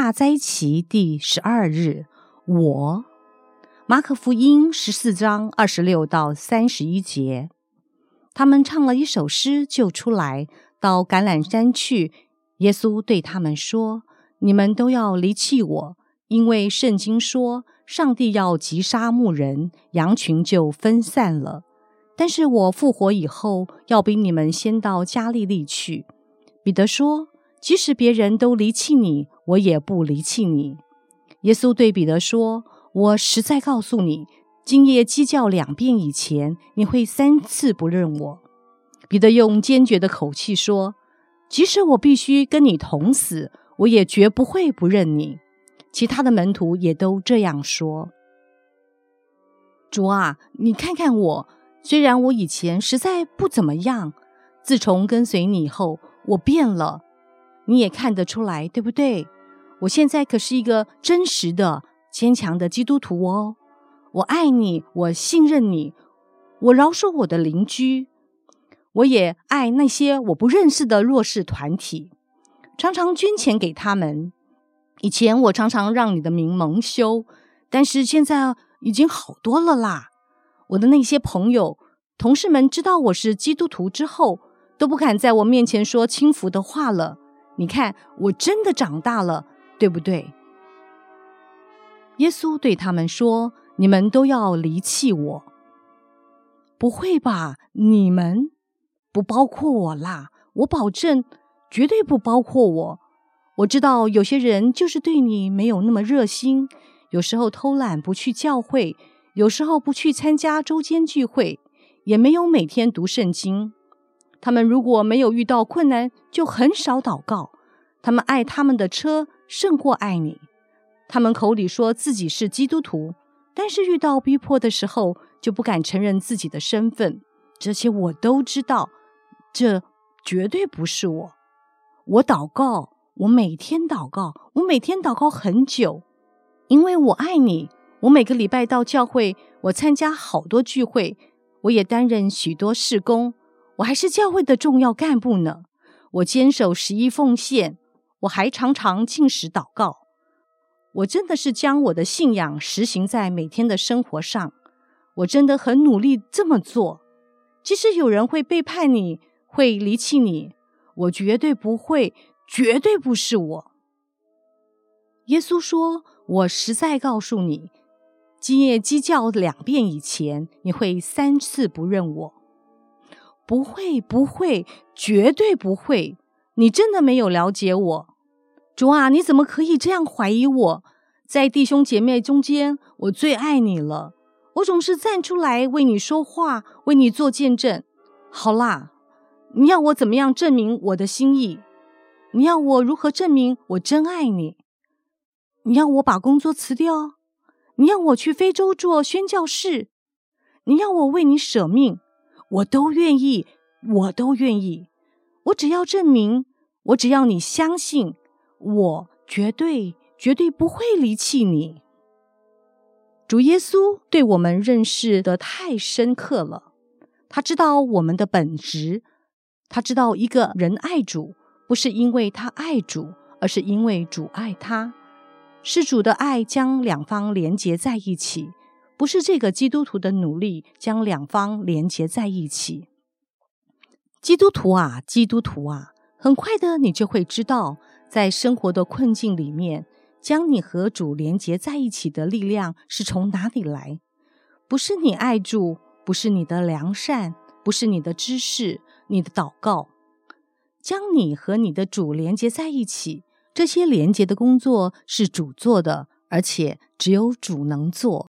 大灾期第十二日，我马可福音十四章二十六到三十一节，他们唱了一首诗，就出来到橄榄山去。耶稣对他们说：“你们都要离弃我，因为圣经说，上帝要击杀牧人，羊群就分散了。但是我复活以后，要比你们先到加利利去。”彼得说。即使别人都离弃你，我也不离弃你。耶稣对彼得说：“我实在告诉你，今夜鸡叫两遍以前，你会三次不认我。”彼得用坚决的口气说：“即使我必须跟你同死，我也绝不会不认你。”其他的门徒也都这样说。主啊，你看看我，虽然我以前实在不怎么样，自从跟随你以后，我变了。你也看得出来，对不对？我现在可是一个真实的、坚强的基督徒哦。我爱你，我信任你，我饶恕我的邻居，我也爱那些我不认识的弱势团体，常常捐钱给他们。以前我常常让你的名蒙羞，但是现在已经好多了啦。我的那些朋友、同事们知道我是基督徒之后，都不敢在我面前说轻浮的话了。你看，我真的长大了，对不对？耶稣对他们说：“你们都要离弃我。”不会吧？你们不包括我啦！我保证，绝对不包括我。我知道有些人就是对你没有那么热心，有时候偷懒不去教会，有时候不去参加周间聚会，也没有每天读圣经。他们如果没有遇到困难，就很少祷告。他们爱他们的车胜过爱你。他们口里说自己是基督徒，但是遇到逼迫的时候，就不敢承认自己的身份。这些我都知道，这绝对不是我。我祷告，我每天祷告，我每天祷告很久，因为我爱你。我每个礼拜到教会，我参加好多聚会，我也担任许多事工。我还是教会的重要干部呢。我坚守十一奉献，我还常常进食祷告。我真的是将我的信仰实行在每天的生活上。我真的很努力这么做。即使有人会背叛你，会离弃你，我绝对不会，绝对不是我。耶稣说：“我实在告诉你，今夜鸡叫两遍以前，你会三次不认我。”不会，不会，绝对不会！你真的没有了解我，主啊，你怎么可以这样怀疑我？在弟兄姐妹中间，我最爱你了，我总是站出来为你说话，为你做见证。好啦，你要我怎么样证明我的心意？你要我如何证明我真爱你？你要我把工作辞掉？你要我去非洲做宣教士？你要我为你舍命？我都愿意，我都愿意。我只要证明，我只要你相信，我绝对绝对不会离弃你。主耶稣对我们认识的太深刻了，他知道我们的本质，他知道一个人爱主，不是因为他爱主，而是因为主爱他，是主的爱将两方连结在一起。不是这个基督徒的努力将两方连结在一起。基督徒啊，基督徒啊，很快的你就会知道，在生活的困境里面，将你和主连结在一起的力量是从哪里来？不是你爱主，不是你的良善，不是你的知识，你的祷告，将你和你的主连接在一起。这些连接的工作是主做的，而且只有主能做。